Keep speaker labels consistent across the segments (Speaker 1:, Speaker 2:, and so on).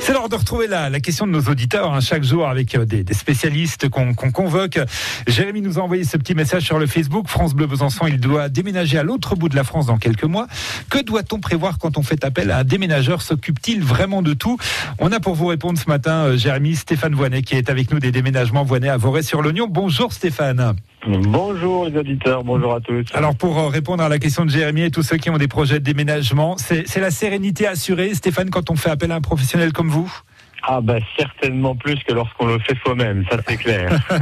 Speaker 1: C'est l'heure de retrouver la, la, question de nos auditeurs hein, chaque jour avec euh, des, spécialistes qu'on qu convoque. Jérémy nous a envoyé ce petit message sur le Facebook. France Bleu Besançon, il doit déménager à l'autre bout de la France dans quelques mois. Que doit-on prévoir quand on fait appel à un déménageur? S'occupe-t-il vraiment de tout? On a pour vous répondre ce matin, euh, Jérémy, Stéphane Voinet qui est avec nous des déménagements Voinet à Voré-sur-l'Oignon. Bonjour Stéphane.
Speaker 2: Bonjour les auditeurs, bonjour à tous.
Speaker 1: Alors pour euh, répondre à la question de Jérémy et tous ceux qui ont des projets de déménagement, c'est la sérénité assurée, Stéphane, quand on fait appel à un professionnel comme vous?
Speaker 2: Ah ben certainement plus que lorsqu'on le fait soi-même, ça c'est clair.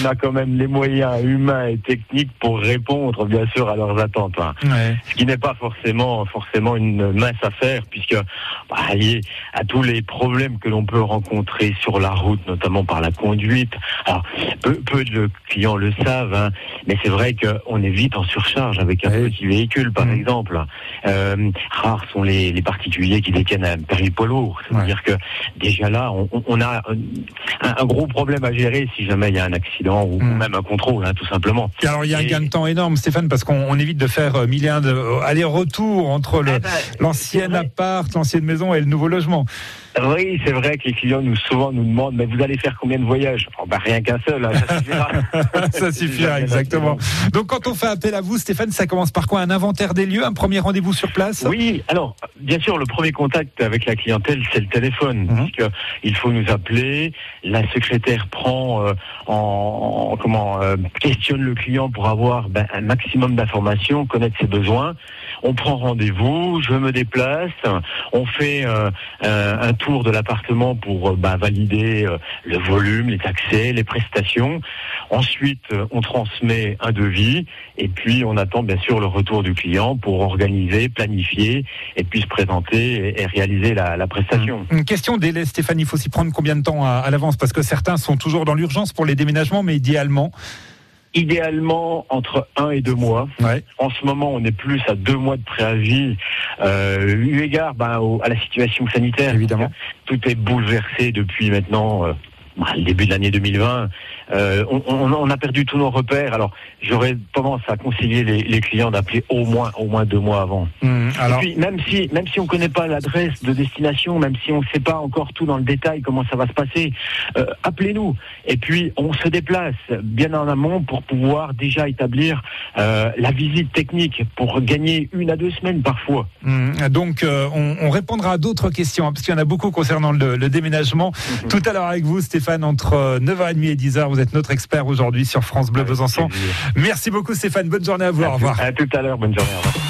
Speaker 2: on a quand même les moyens humains et techniques pour répondre bien sûr à leurs attentes. Hein. Ouais. Ce qui n'est pas forcément forcément une mince affaire puisque bah, lié à tous les problèmes que l'on peut rencontrer sur la route, notamment par la conduite. Alors peu, peu de clients le savent, hein, mais c'est vrai qu'on est vite en surcharge avec un ouais. petit véhicule par mmh. exemple. Euh, rares sont les, les, particuliers qui détiennent un poids lourd. C'est-à-dire que déjà là, on, on a un, un, gros problème à gérer si jamais il y a un accident ou mmh. même un contrôle, hein, tout simplement.
Speaker 1: Et alors il y a un gain de temps énorme, Stéphane, parce qu'on évite de faire mille et un aller-retour entre ah ben, appart, l'ancienne maison et le nouveau logement.
Speaker 2: Oui, c'est vrai que les clients nous souvent nous demandent mais vous allez faire combien de voyages? Oh, bah, Rien qu'un seul, hein, ça suffira.
Speaker 1: ça suffira, exactement. Donc quand on fait appel à vous, Stéphane, ça commence par quoi? Un inventaire des lieux, un premier rendez-vous sur place?
Speaker 2: Oui, alors bien sûr, le premier contact avec la clientèle, c'est le téléphone. Mm -hmm. Parce il faut nous appeler, la secrétaire prend euh, en, en, comment euh, questionne le client pour avoir ben, un maximum d'informations, connaître ses besoins. On prend rendez-vous, je me déplace, on fait euh, un tour de l'appartement pour bah, valider euh, le volume, les accès, les prestations. Ensuite, euh, on transmet un devis et puis on attend bien sûr le retour du client pour organiser, planifier et puis se présenter et, réaliser la, la, prestation.
Speaker 1: Une question délai, Stéphane, il faut s'y prendre combien de temps à, à l'avance? Parce que certains sont toujours dans l'urgence pour les déménagements, mais idéalement
Speaker 2: idéalement entre un et deux mois.
Speaker 1: Ouais.
Speaker 2: En ce moment, on est plus à deux mois de préavis, euh, eu égard ben, au, à la situation sanitaire.
Speaker 1: Évidemment.
Speaker 2: Tout est bouleversé depuis maintenant euh, le début de l'année 2020. Euh, on, on, on, a perdu tous nos repères. Alors, j'aurais tendance à conseiller les, les clients d'appeler au moins, au moins deux mois avant.
Speaker 1: Mmh, alors...
Speaker 2: Et puis, même si, même si on connaît pas l'adresse de destination, même si on ne sait pas encore tout dans le détail comment ça va se passer, euh, appelez-nous. Et puis, on se déplace bien en amont pour pouvoir déjà établir euh, la visite technique pour gagner une à deux semaines parfois.
Speaker 1: Mmh, donc, euh, on, on, répondra à d'autres questions hein, parce qu'il y en a beaucoup concernant le, le déménagement. Mmh. Tout à l'heure avec vous, Stéphane, entre 9h30 et 10h, vous êtes notre expert aujourd'hui sur France Bleu Besançon. Merci beaucoup Stéphane, bonne journée à vous.
Speaker 2: À
Speaker 1: au revoir.
Speaker 2: À tout à l'heure, bonne journée. Au revoir.